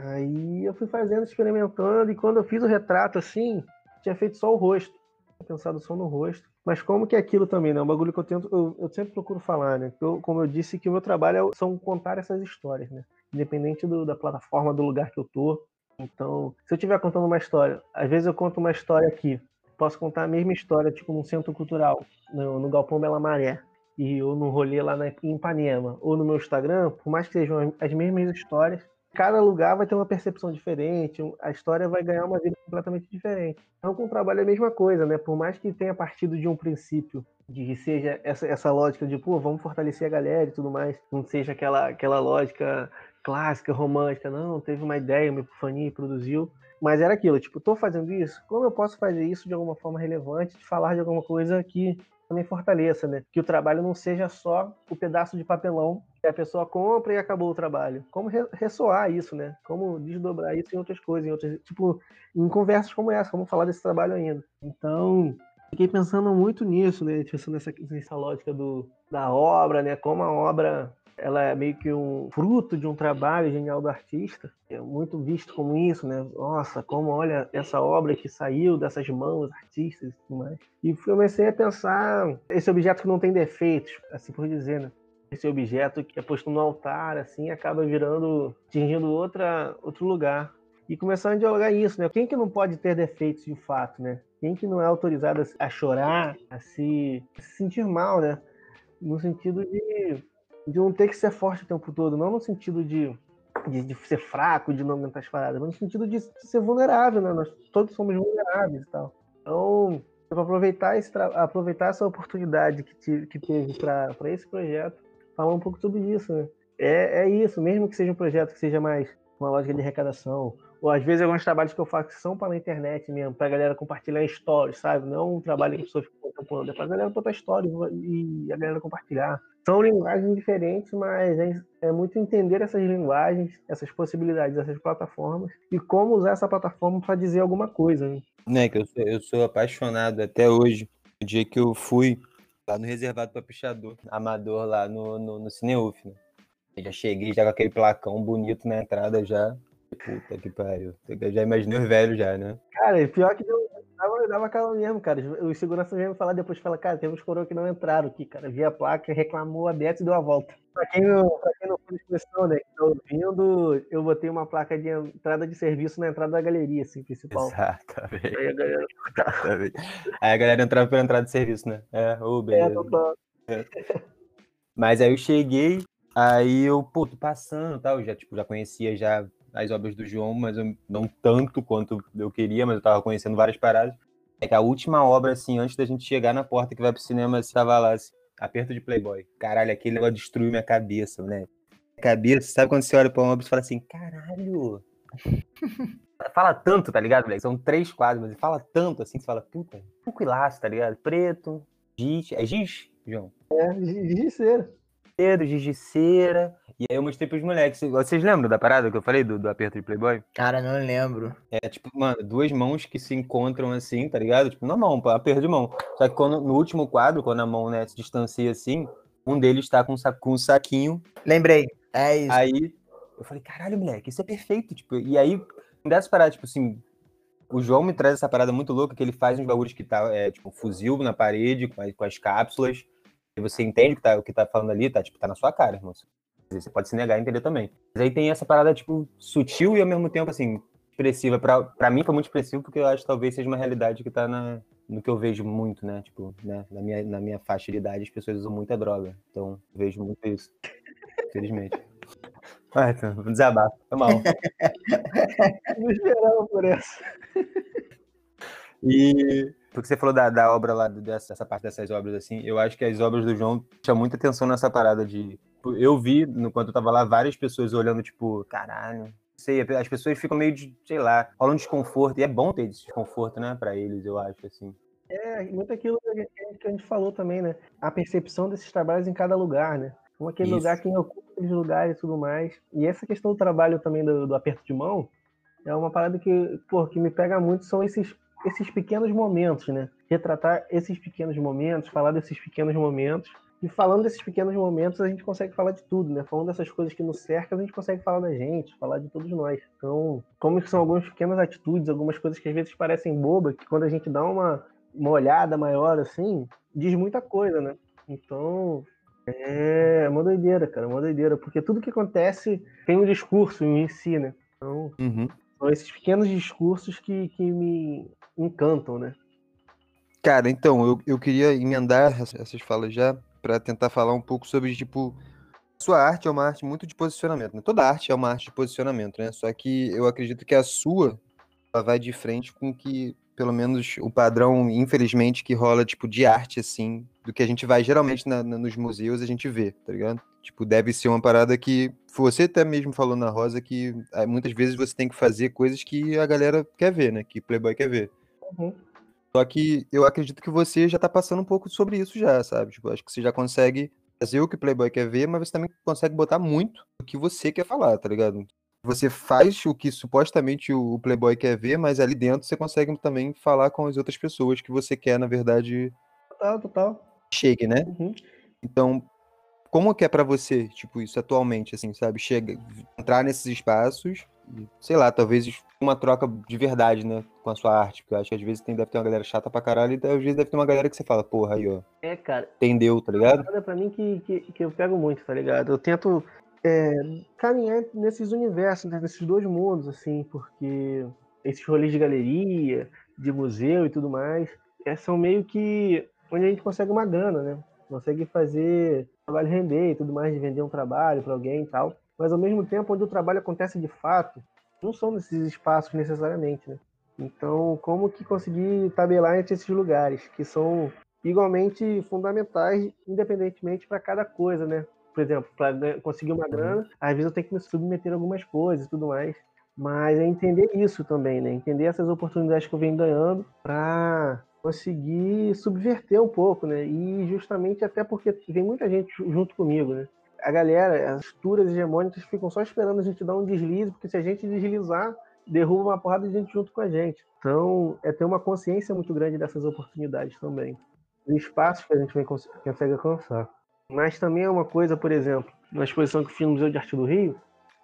Aí eu fui fazendo, experimentando, e quando eu fiz o retrato assim, tinha feito só o rosto. Tinha pensado só no rosto. Mas como que é aquilo também, né? É um bagulho que eu tento, eu, eu sempre procuro falar, né? Eu, como eu disse, que o meu trabalho é, são contar essas histórias, né? Independente do, da plataforma, do lugar que eu tô. Então, se eu estiver contando uma história, às vezes eu conto uma história aqui, posso contar a mesma história, tipo, num centro cultural, no, no Galpão Bela Maré, e, ou no rolê lá na, em Ipanema, ou no meu Instagram, por mais que sejam as mesmas histórias, cada lugar vai ter uma percepção diferente, a história vai ganhar uma vida completamente diferente. Então, com o trabalho é a mesma coisa, né? Por mais que tenha partido de um princípio de que seja essa, essa lógica de, pô, vamos fortalecer a galera e tudo mais, não seja aquela, aquela lógica clássica, romântica, não, teve uma ideia, uma epifania e produziu. Mas era aquilo, tipo, tô fazendo isso, como eu posso fazer isso de alguma forma relevante, de falar de alguma coisa que também fortaleça, né? Que o trabalho não seja só o pedaço de papelão que a pessoa compra e acabou o trabalho. Como ressoar isso, né? Como desdobrar isso em outras coisas, em outras, tipo, em conversas como essa, como falar desse trabalho ainda. Então, fiquei pensando muito nisso, né? Pensando nessa, nessa lógica do, da obra, né? Como a obra ela é meio que um fruto de um trabalho genial do artista. É muito visto como isso, né? Nossa, como olha essa obra que saiu dessas mãos artistas e tudo mais. E comecei a pensar esse objeto que não tem defeitos, assim por dizer, né? Esse objeto que é posto no altar, assim, acaba virando, atingindo outra, outro lugar. E começando a dialogar isso, né? Quem que não pode ter defeitos de fato, né? Quem que não é autorizado a chorar, a se, a se sentir mal, né? No sentido de de não ter que ser forte o tempo todo, não no sentido de, de, de ser fraco, de não aguentar as paradas, mas no sentido de, ser vulnerável, né? Nós todos somos vulneráveis e tal. Então, para aproveitar, esse aproveitar essa oportunidade que, te, que teve para esse projeto, falar um pouco sobre isso, né? É, é isso, mesmo que seja um projeto que seja mais uma lógica de arrecadação, ou às vezes alguns trabalhos que eu faço que são para a internet mesmo, para a galera compartilhar stories, sabe? Não um trabalho que a pessoa para a galera botar stories e a galera compartilhar. São linguagens diferentes, mas é, é muito entender essas linguagens, essas possibilidades, essas plataformas e como usar essa plataforma para dizer alguma coisa. Né? né que eu sou, eu sou apaixonado até hoje. O dia que eu fui lá no reservado para pichador, amador lá no, no, no Cineuf, né? Eu já cheguei já com aquele placão bonito na entrada já. Puta que pariu. Eu já imaginei os velhos já, né? Cara, pior que deu, dava, dava calma mesmo, cara. Os seguranças vieram falar depois, fala, cara, tem uns coroas que não entraram aqui, cara. Vi a placa, reclamou a Beto e deu a volta. Pra quem não, pra quem não foi expressão, né, que tá ouvindo, eu botei uma placa de entrada de serviço na entrada da galeria, assim, principal. Exatamente. Aí a galera... Aí a galera entrava pela entrada de serviço, né? É, ô, oh, beleza. É. É. Mas aí eu cheguei, aí eu, pô, tô passando e tal, já, tipo, já conhecia já as obras do João, mas eu, não tanto quanto eu queria, mas eu tava conhecendo várias paradas. É que a última obra, assim, antes da gente chegar na porta que vai pro cinema, estava lá, assim, aperto de Playboy. Caralho, aquele negócio destruiu minha cabeça, né? Cabeça, sabe quando você olha pra uma obra e fala assim, caralho. fala tanto, tá ligado, moleque? São três quadros, mas ele fala tanto assim, você fala, puta, tranquilaço, tá ligado? Preto, giz. É giz, João? É, giz de cera. Pedro, giz de cera. E aí eu mostrei pros moleques. Vocês lembram da parada que eu falei do, do aperto de Playboy? Cara, não lembro. É tipo, mano, duas mãos que se encontram assim, tá ligado? Tipo, na mão, aperto de mão. Só que quando, no último quadro, quando a mão né, se distancia assim, um deles tá com, com um saquinho. Lembrei. É isso. Aí eu falei, caralho, moleque, isso é perfeito. Tipo, e aí, dessa parada, tipo assim, o João me traz essa parada muito louca que ele faz uns bagulhos que tá, é, tipo, fuzil na parede com as, com as cápsulas. E você entende o que tá, o que tá falando ali, tá, tipo, tá na sua cara, irmão. Você pode se negar a entender também. Mas aí tem essa parada, tipo, sutil e ao mesmo tempo, assim, expressiva. Pra, pra mim foi muito expressivo porque eu acho que talvez seja uma realidade que tá na, no que eu vejo muito, né? Tipo, né? Na, minha, na minha faixa de idade as pessoas usam muita droga. Então, eu vejo muito isso. Infelizmente. Vai, então, desabafo. Foi mal. Não esperava por essa. E porque você falou da, da obra lá, dessa, dessa parte dessas obras, assim, eu acho que as obras do João chamam muita atenção nessa parada de eu vi, enquanto eu tava lá, várias pessoas olhando, tipo, caralho. Sei, as pessoas ficam meio de, sei lá, rolando desconforto. E é bom ter esse desconforto, né, pra eles, eu acho, assim. É, muito aquilo que a, gente, que a gente falou também, né? A percepção desses trabalhos em cada lugar, né? Como aquele Isso. lugar, quem ocupa aqueles lugares e tudo mais. E essa questão do trabalho também do, do, aperto de mão é uma parada que, pô, que me pega muito, são esses, esses pequenos momentos, né? Retratar esses pequenos momentos, falar desses pequenos momentos e falando desses pequenos momentos, a gente consegue falar de tudo, né? Falando dessas coisas que nos cercam, a gente consegue falar da gente, falar de todos nós. Então, como que são algumas pequenas atitudes, algumas coisas que às vezes parecem bobas, que quando a gente dá uma, uma olhada maior, assim, diz muita coisa, né? Então, é uma doideira, cara, uma doideira. Porque tudo que acontece tem um discurso em si, né? Então, uhum. são esses pequenos discursos que, que me encantam, né? Cara, então, eu, eu queria emendar essas falas já para tentar falar um pouco sobre, tipo, sua arte é uma arte muito de posicionamento, né? Toda arte é uma arte de posicionamento, né? Só que eu acredito que a sua ela vai de frente com que, pelo menos, o padrão, infelizmente, que rola, tipo, de arte, assim, do que a gente vai geralmente na, na, nos museus, a gente vê, tá ligado? Tipo, deve ser uma parada que você até mesmo falou na Rosa que é, muitas vezes você tem que fazer coisas que a galera quer ver, né? Que Playboy quer ver. Uhum. Só que eu acredito que você já tá passando um pouco sobre isso já, sabe? Tipo, acho que você já consegue fazer o que o Playboy quer ver, mas você também consegue botar muito o que você quer falar, tá ligado? Você faz o que supostamente o Playboy quer ver, mas ali dentro você consegue também falar com as outras pessoas que você quer, na verdade. Total, total. Chegue, né? Uhum. Então, como que é para você, tipo, isso atualmente, assim, sabe? Chega, entrar nesses espaços sei lá, talvez uma troca de verdade, né, com a sua arte, porque eu acho que às vezes tem, deve ter uma galera chata pra caralho e às vezes deve ter uma galera que você fala, porra, aí, ó. É, cara. Entendeu, tá ligado? É pra mim que, que, que eu pego muito, tá ligado? Eu tento é, caminhar nesses universos, né, nesses dois mundos, assim, porque esses rolês de galeria, de museu e tudo mais, é, são meio que onde a gente consegue uma grana, né? Consegue fazer trabalho render e tudo mais, de vender um trabalho para alguém e tal mas ao mesmo tempo onde o trabalho acontece de fato, não são nesses espaços necessariamente, né? Então, como que conseguir tabelar entre esses lugares, que são igualmente fundamentais, independentemente para cada coisa, né? Por exemplo, para conseguir uma uhum. grana, às vezes eu tenho que me submeter a algumas coisas e tudo mais. Mas é entender isso também, né? Entender essas oportunidades que eu venho ganhando para conseguir subverter um pouco, né? E justamente até porque vem muita gente junto comigo, né? A galera, as turas hegemônicas ficam só esperando a gente dar um deslize, porque se a gente deslizar, derruba uma porrada de gente junto com a gente. Então, é ter uma consciência muito grande dessas oportunidades também. Dos espaços que a gente vem, consegue alcançar. Mas também é uma coisa, por exemplo, na exposição que fiz no Museu de Arte do Rio,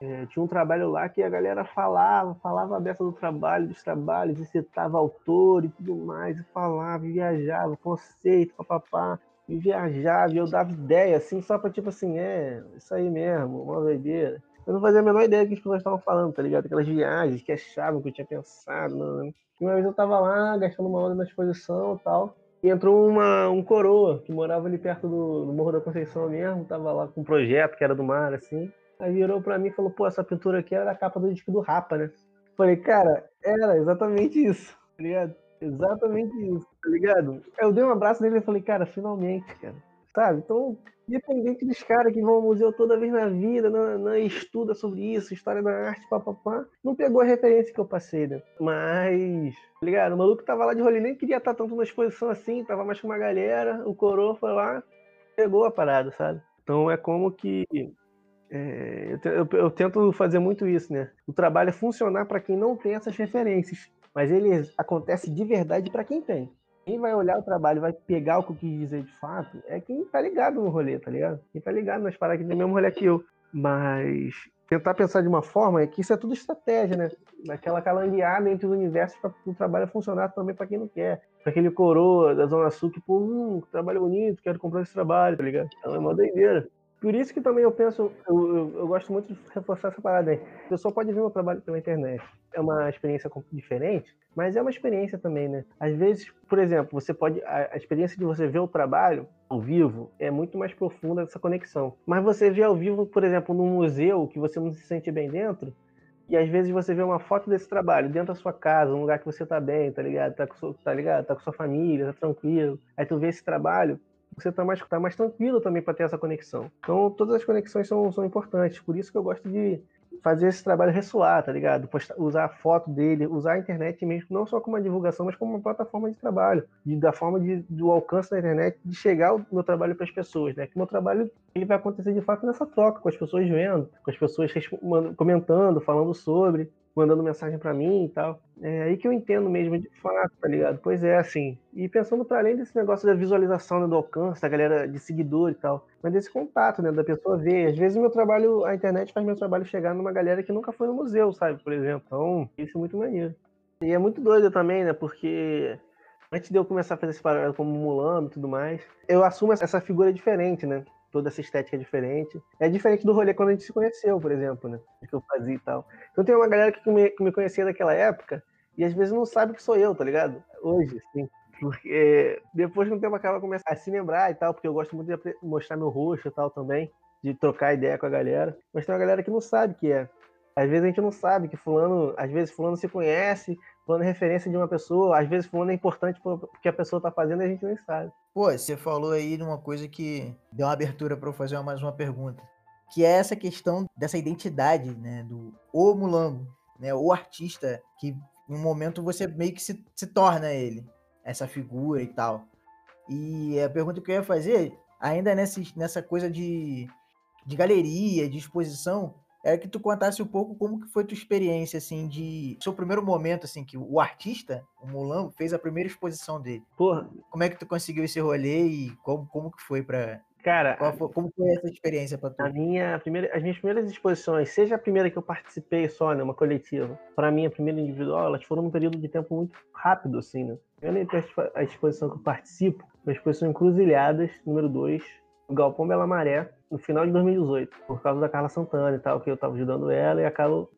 é, tinha um trabalho lá que a galera falava, falava a do trabalho, dos trabalhos, e citava autor e tudo mais, e falava, e viajava, conceito, papapá, e viajava, e eu dava ideia, assim, só pra tipo assim, é, isso aí mesmo, uma doideira. Eu não fazia a menor ideia do que as pessoas estavam falando, tá ligado? Aquelas viagens que achavam que eu tinha pensado. Não, não. Uma vez eu tava lá, gastando uma hora na exposição e tal, e entrou uma, um coroa que morava ali perto do, do Morro da Conceição mesmo, tava lá com um projeto que era do mar, assim. Aí virou pra mim e falou, pô, essa pintura aqui era a capa do disco do Rapa, né? Falei, cara, era exatamente isso, tá ligado? Exatamente isso, tá ligado? Eu dei um abraço nele e falei, cara, finalmente, cara. Sabe? Então, independente dos caras que vão ao museu toda vez na vida, não, não estuda sobre isso, história da arte, papapá, não pegou a referência que eu passei, né? Mas, tá ligado? O maluco tava lá de rolê, nem queria estar tanto na exposição assim, tava mais com uma galera, o coroa foi lá, pegou a parada, sabe? Então é como que é, eu, eu, eu, tento fazer muito isso, né? O trabalho é funcionar para quem não tem essas referências, mas ele acontece de verdade para quem tem. Quem vai olhar o trabalho vai pegar o que eu quis dizer de fato é quem tá ligado no rolê, tá ligado? Quem tá ligado nas paradas que tem o mesmo rolê que eu. Mas tentar pensar de uma forma é que isso é tudo estratégia, né? Naquela calangueada entre os universos para o trabalho funcionar também para quem não quer. Pra aquele coroa da Zona Sul que, pô, hum, trabalho bonito, quero comprar esse trabalho, tá ligado? Então é uma doideira. Por isso que também eu penso, eu, eu, gosto muito de reforçar essa parada aí. A pessoa pode ver meu trabalho pela internet. É uma experiência diferente, mas é uma experiência também, né? Às vezes, por exemplo, você pode. A, a experiência de você ver o trabalho ao vivo é muito mais profunda essa conexão. Mas você vê ao vivo, por exemplo, num museu que você não se sente bem dentro, e às vezes você vê uma foto desse trabalho dentro da sua casa, um lugar que você tá bem, tá ligado? Tá com, tá ligado? Tá com sua família, tá tranquilo. Aí tu vê esse trabalho, você está mais, tá mais tranquilo também para ter essa conexão. Então, todas as conexões são, são importantes. Por isso que eu gosto de fazer esse trabalho ressoar, tá ligado? Postar, usar a foto dele, usar a internet mesmo, não só como uma divulgação, mas como uma plataforma de trabalho. Da forma de, do alcance da internet, de chegar o meu trabalho para as pessoas, né? Que o meu trabalho ele vai acontecer de fato nessa troca, com as pessoas vendo, com as pessoas comentando, falando sobre mandando mensagem para mim e tal. É aí que eu entendo mesmo de fato, tá ligado? Pois é, assim. E pensando para além desse negócio da visualização, né, do alcance, da galera de seguidor e tal, mas desse contato, né, da pessoa ver. Às vezes o meu trabalho, a internet faz meu trabalho chegar numa galera que nunca foi no museu, sabe? Por exemplo. Então, isso é muito maneiro. E é muito doido também, né? Porque antes de eu começar a fazer esse paralelo como Mulambo e tudo mais, eu assumo essa figura diferente, né? Toda essa estética diferente. É diferente do rolê quando a gente se conheceu, por exemplo, né? Que eu fazia e tal. Então tem uma galera que me, que me conhecia daquela época e às vezes não sabe que sou eu, tá ligado? Hoje, sim. Porque depois de um tempo acaba começando a se lembrar e tal, porque eu gosto muito de mostrar meu rosto e tal também, de trocar ideia com a galera. Mas tem uma galera que não sabe que é. Às vezes a gente não sabe que fulano, às vezes fulano se conhece, fulano é referência de uma pessoa, às vezes fulano é importante porque a pessoa tá fazendo e a gente nem sabe. Pô, você falou aí de uma coisa que deu uma abertura para eu fazer mais uma pergunta, que é essa questão dessa identidade, né, do o mulambo, né, o artista que em um momento você meio que se, se torna ele, essa figura e tal. E a pergunta que eu ia fazer, ainda nesse, nessa coisa de, de galeria, de exposição, é que tu contasse um pouco como que foi tua experiência, assim, de... Seu primeiro momento, assim, que o artista, o Mulambo, fez a primeira exposição dele. Porra. Como é que tu conseguiu esse rolê e como, como que foi pra... Cara... Foi, como foi essa experiência pra tu? A minha primeira, as minhas primeiras exposições, seja a primeira que eu participei só, né, uma coletiva, para mim a primeira individual, elas foram num período de tempo muito rápido, assim, né? A exposição que eu participo, uma exposição Encruzilhadas, número 2, o Galpão Bela Maré, no final de 2018, por causa da Carla Santana e tal, que eu estava ajudando ela e acabo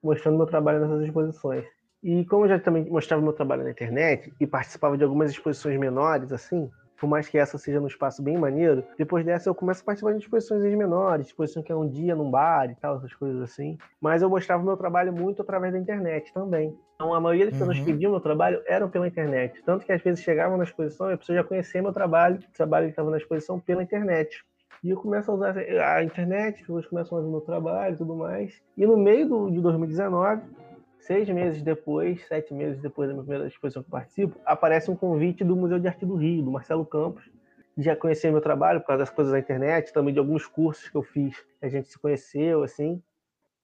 mostrando meu trabalho nessas exposições. E como eu já também mostrava meu trabalho na internet e participava de algumas exposições menores, assim, por mais que essa seja num espaço bem maneiro, depois dessa eu começo a participar de exposições menores, exposição que é um dia num bar e tal, essas coisas assim. Mas eu mostrava meu trabalho muito através da internet também. Então a maioria das pessoas uhum. que viam meu trabalho eram pela internet. Tanto que às vezes chegavam na exposição e a pessoa já conhecia meu trabalho, o trabalho que estava na exposição pela internet. E eu começo a usar a internet, as pessoas começam a ver meu trabalho e tudo mais. E no meio do, de 2019, seis meses depois, sete meses depois da minha primeira exposição que eu participo, aparece um convite do Museu de Arte do Rio, do Marcelo Campos. Já conhecia meu trabalho por causa das coisas da internet, também de alguns cursos que eu fiz, a gente se conheceu, assim.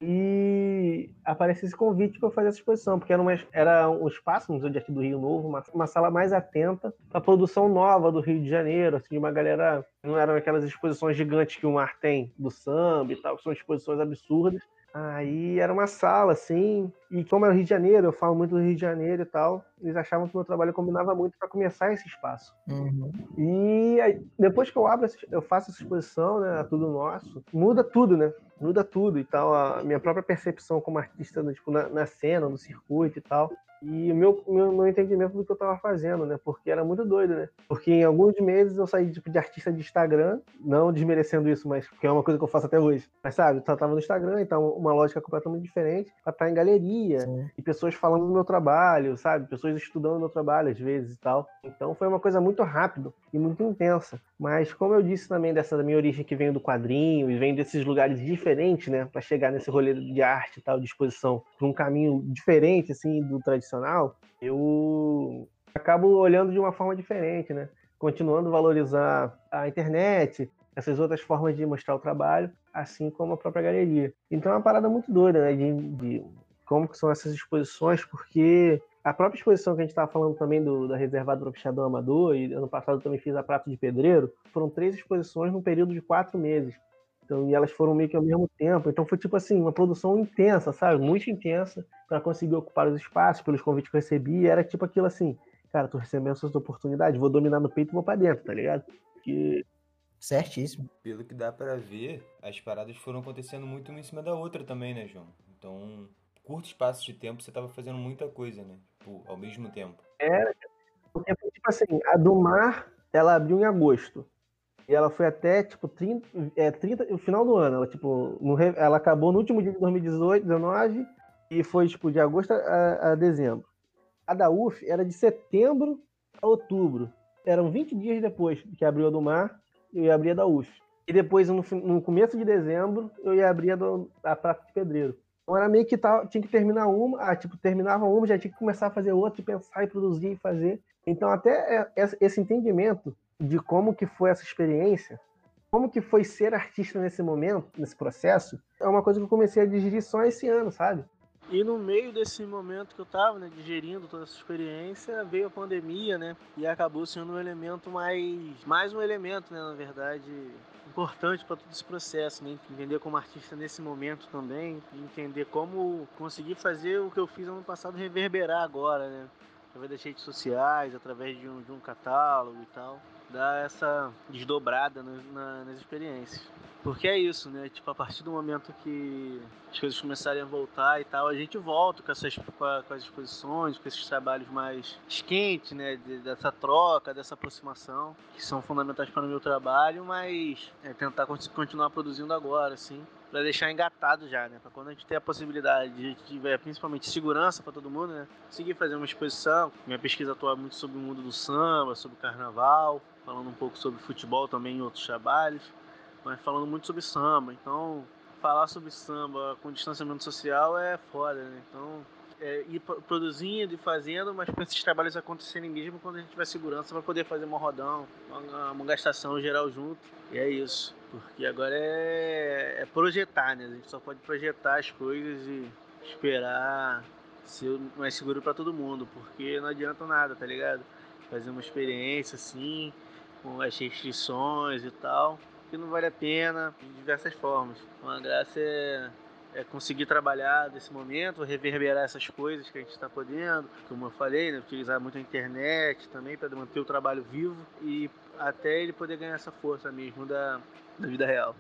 E aparece esse convite para fazer essa exposição, porque era, uma, era um espaço no Museu de Arte do Rio Novo, uma, uma sala mais atenta para a produção nova do Rio de Janeiro, assim, de uma galera. Não eram aquelas exposições gigantes que o mar tem do samba e tal, que são exposições absurdas, Aí era uma sala, assim, e como era Rio de Janeiro, eu falo muito do Rio de Janeiro e tal, eles achavam que o meu trabalho combinava muito para começar esse espaço. Uhum. E aí, depois que eu abro, eu faço essa exposição, né, tudo nosso, muda tudo, né? Muda tudo e tal, a minha própria percepção como artista, né, tipo, na, na cena, no circuito e tal e o meu, meu, meu entendimento do que eu estava fazendo, né? Porque era muito doido, né? Porque em alguns meses eu saí tipo, de artista de Instagram, não desmerecendo isso, mas que é uma coisa que eu faço até hoje. Mas sabe, eu tava no Instagram, então uma lógica completamente diferente, pra estar em galeria, Sim. e pessoas falando do meu trabalho, sabe? Pessoas estudando o meu trabalho às vezes e tal. Então foi uma coisa muito rápida e muito intensa. Mas como eu disse também dessa minha origem que vem do quadrinho e vem desses lugares diferentes, né? Pra chegar nesse rolê de arte e tal, de exposição, por um caminho diferente, assim, do tradicional tradicional, eu acabo olhando de uma forma diferente, né? Continuando a valorizar a internet, essas outras formas de mostrar o trabalho, assim como a própria galeria. Então é uma parada muito doida, né? De, de como são essas exposições, porque a própria exposição que a gente estava falando também do, da Reservada do Pichador Amador, e ano passado também fiz a Prato de Pedreiro, foram três exposições num período de quatro meses. Então, e elas foram meio que ao mesmo tempo. Então foi tipo assim, uma produção intensa, sabe? Muito intensa para conseguir ocupar os espaços, pelos convites que eu recebi. Era tipo aquilo assim, cara, tô recebendo essas oportunidades, vou dominar no peito e vou pra dentro, tá ligado? Que... Certíssimo. Pelo que dá para ver, as paradas foram acontecendo muito uma em cima da outra também, né, João? Então, curto espaço de tempo, você tava fazendo muita coisa, né? Tipo, ao mesmo tempo. Era, porque tipo assim, a do mar, ela abriu em agosto. E ela foi até, tipo, 30, é, 30 o final do ano. Ela, tipo, no, ela acabou no último dia de 2018, 19, e foi, tipo, de agosto a, a dezembro. A da UF era de setembro a outubro. Eram 20 dias depois que abriu a do mar, eu ia abrir a da UF. E depois, no, no começo de dezembro, eu ia abrir a, do, a Prata de Pedreiro. Então era meio que tal, tinha que terminar uma, ah, tipo, terminava uma, já tinha que começar a fazer outra, e pensar e produzir e fazer. Então até é, esse entendimento de como que foi essa experiência, como que foi ser artista nesse momento, nesse processo, é uma coisa que eu comecei a digerir só esse ano, sabe? E no meio desse momento que eu estava né, digerindo toda essa experiência, veio a pandemia, né? E acabou sendo um elemento mais. Mais um elemento, né, na verdade, importante para todo esse processo, né? Entender como artista nesse momento também, entender como conseguir fazer o que eu fiz ano passado reverberar agora, né? Através das redes sociais, através de um, de um catálogo e tal dar essa desdobrada no, na, nas experiências. Porque é isso, né? Tipo, a partir do momento que as coisas começarem a voltar e tal, a gente volta com, essas, com, a, com as exposições, com esses trabalhos mais quentes, né? De, dessa troca, dessa aproximação, que são fundamentais para o meu trabalho, mas é tentar continuar produzindo agora, assim, para deixar engatado já, né? Para quando a gente ter a possibilidade de tiver principalmente segurança para todo mundo, né? Conseguir fazer uma exposição. Minha pesquisa atua muito sobre o mundo do samba, sobre o carnaval, falando um pouco sobre futebol também em outros trabalhos, mas falando muito sobre samba. Então, falar sobre samba com distanciamento social é foda, né? Então, é, ir produzindo e fazendo, mas para esses trabalhos acontecerem mesmo quando a gente tiver segurança para poder fazer uma rodão, uma, uma gastação geral junto. E é isso. Porque agora é, é projetar, né? A gente só pode projetar as coisas e esperar ser mais seguro para todo mundo, porque não adianta nada, tá ligado? Fazer uma experiência assim, com as restrições e tal, que não vale a pena de diversas formas. Então a graça é, é conseguir trabalhar nesse momento, reverberar essas coisas que a gente está podendo, como eu falei, né, utilizar muito a internet também para manter o trabalho vivo e até ele poder ganhar essa força mesmo da, da vida real.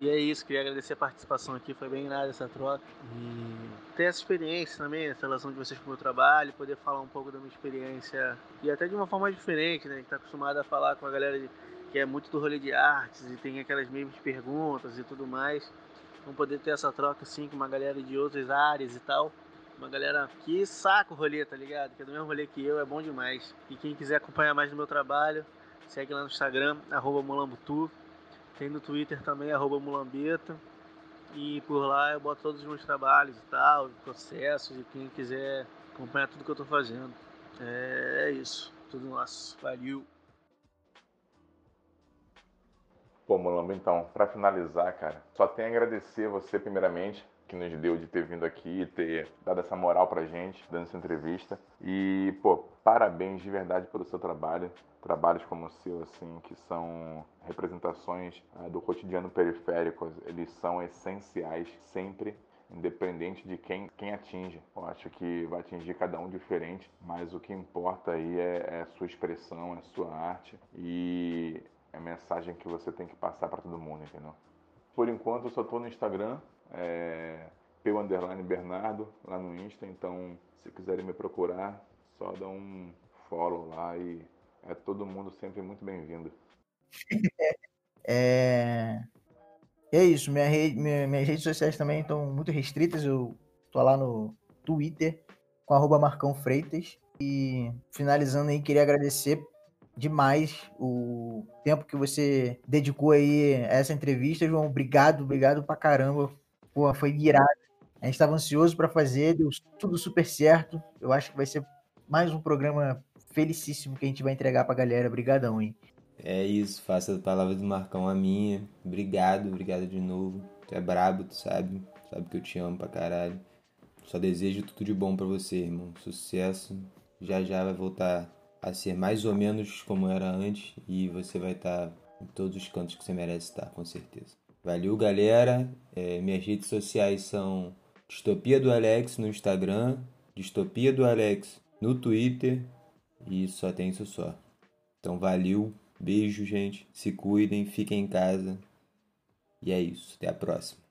E é isso, queria agradecer a participação aqui, foi bem nada essa troca. E ter essa experiência também, essa relação de vocês com o meu trabalho, poder falar um pouco da minha experiência e até de uma forma diferente, né? Que tá acostumado a falar com a galera que é muito do rolê de artes e tem aquelas mesmas perguntas e tudo mais. Vamos poder ter essa troca assim com uma galera de outras áreas e tal. Uma galera que saca o rolê, tá ligado? Que é do mesmo rolê que eu, é bom demais. E quem quiser acompanhar mais do meu trabalho, segue lá no Instagram, arroba molambutu Tem no Twitter também, arroba mulambeta. E por lá eu boto todos os meus trabalhos e tal, processos, e quem quiser acompanhar tudo que eu tô fazendo. É, é isso. Tudo nosso. Valeu. Pô, Mulamba, então, para finalizar, cara, só tenho a agradecer você, primeiramente, que nos deu de ter vindo aqui e ter dado essa moral pra gente, dando essa entrevista. E, pô, parabéns de verdade pelo seu trabalho. Trabalhos como o seu, assim, que são representações ah, do cotidiano periférico, eles são essenciais sempre independente de quem, quem atinge. Eu acho que vai atingir cada um diferente, mas o que importa aí é, é a sua expressão, é a sua arte e é a mensagem que você tem que passar para todo mundo, entendeu? Por enquanto eu só tô no Instagram, é, peu underline Bernardo, lá no Insta, então se quiserem me procurar, só dá um follow lá e é todo mundo sempre muito bem-vindo. é... é isso, minha minha, minhas redes sociais também estão muito restritas, eu tô lá no Twitter com arroba Marcão Freitas e finalizando aí, queria agradecer demais o tempo que você dedicou aí a essa entrevista, João. Obrigado, obrigado pra caramba. Pô, foi irado. A gente estava ansioso para fazer, deu tudo super certo. Eu acho que vai ser mais um programa felicíssimo que a gente vai entregar pra galera. Obrigadão, hein? É isso, faça a palavra do Marcão a minha. Obrigado, obrigado de novo. Tu é brabo, tu sabe. Sabe que eu te amo pra caralho. Só desejo tudo de bom para você, irmão. Sucesso. Já já vai voltar a ser mais ou menos como era antes e você vai estar tá em todos os cantos que você merece estar, com certeza. Valeu, galera. É, minhas redes sociais são Distopia do Alex no Instagram, Distopia do Alex no Twitter e só tem isso só. Então, valeu. Beijo, gente. Se cuidem, fiquem em casa. E é isso. Até a próxima.